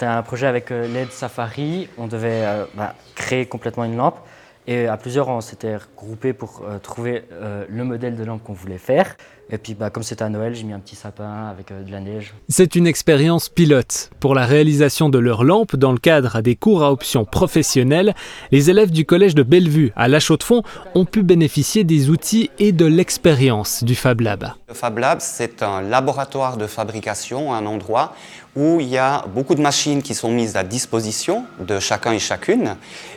c'était un projet avec euh, l'aide Safari. On devait euh, bah, créer complètement une lampe. Et à plusieurs, on s'était regroupés pour euh, trouver euh, le modèle de lampe qu'on voulait faire. Et puis, bah, comme c'était à Noël, j'ai mis un petit sapin avec euh, de la neige. C'est une expérience pilote. Pour la réalisation de leur lampe dans le cadre des cours à option professionnelle, les élèves du collège de Bellevue à La Chaux-de-Fonds ont pu bénéficier des outils et de l'expérience du Fab Lab. Le Fab Lab, c'est un laboratoire de fabrication, un endroit où il y a beaucoup de machines qui sont mises à disposition de chacun et chacune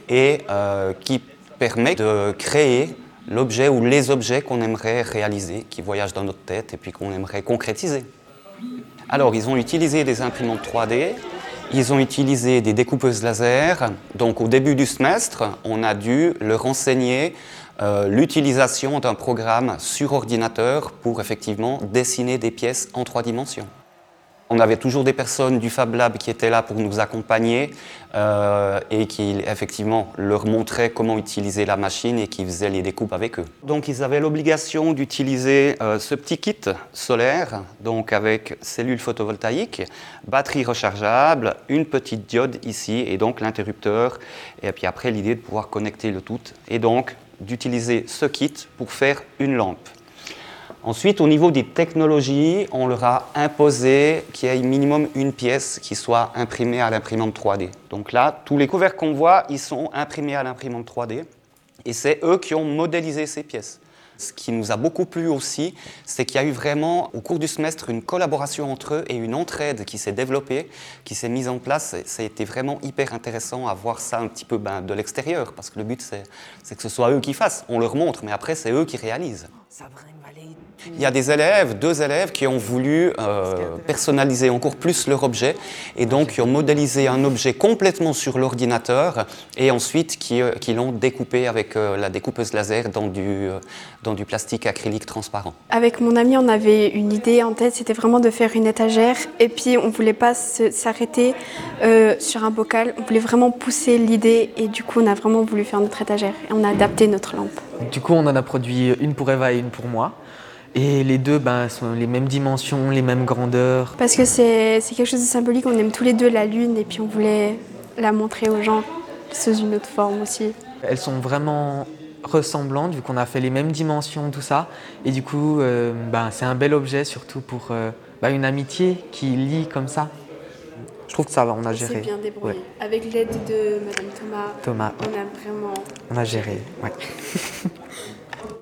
et euh, qui permet de créer l'objet ou les objets qu'on aimerait réaliser, qui voyagent dans notre tête et puis qu'on aimerait concrétiser. Alors, ils ont utilisé des imprimantes 3D, ils ont utilisé des découpeuses laser. Donc, au début du semestre, on a dû leur enseigner euh, l'utilisation d'un programme sur ordinateur pour effectivement dessiner des pièces en trois dimensions. On avait toujours des personnes du Fab Lab qui étaient là pour nous accompagner euh, et qui effectivement leur montraient comment utiliser la machine et qui faisaient les découpes avec eux. Donc ils avaient l'obligation d'utiliser euh, ce petit kit solaire, donc avec cellules photovoltaïques, batterie rechargeable, une petite diode ici et donc l'interrupteur. Et puis après l'idée de pouvoir connecter le tout et donc d'utiliser ce kit pour faire une lampe. Ensuite, au niveau des technologies, on leur a imposé qu'il y ait minimum une pièce qui soit imprimée à l'imprimante 3D. Donc là, tous les couverts qu'on voit, ils sont imprimés à l'imprimante 3D. Et c'est eux qui ont modélisé ces pièces. Ce qui nous a beaucoup plu aussi, c'est qu'il y a eu vraiment, au cours du semestre, une collaboration entre eux et une entraide qui s'est développée, qui s'est mise en place. Et ça a été vraiment hyper intéressant à voir ça un petit peu ben, de l'extérieur, parce que le but, c'est que ce soit eux qui fassent. On leur montre, mais après, c'est eux qui réalisent. Il y a des élèves, deux élèves, qui ont voulu euh, personnaliser encore plus leur objet et donc qui ont modélisé un objet complètement sur l'ordinateur et ensuite qui, euh, qui l'ont découpé avec euh, la découpeuse laser dans du, euh, dans du plastique acrylique transparent. Avec mon ami, on avait une idée en tête, c'était vraiment de faire une étagère et puis on voulait pas s'arrêter euh, sur un bocal, on voulait vraiment pousser l'idée et du coup on a vraiment voulu faire notre étagère et on a adapté notre lampe. Du coup, on en a produit une pour Eva et une pour moi. Et les deux ben, sont les mêmes dimensions, les mêmes grandeurs. Parce que c'est quelque chose de symbolique, on aime tous les deux la lune et puis on voulait la montrer aux gens sous une autre forme aussi. Elles sont vraiment ressemblantes vu qu'on a fait les mêmes dimensions, tout ça. Et du coup, euh, ben, c'est un bel objet surtout pour euh, ben, une amitié qui lie comme ça. Je trouve que ça va, on a C'est géré. bien débrouillé. Ouais. Avec l'aide de Madame Thomas, Thomas, on a vraiment on a géré. ouais.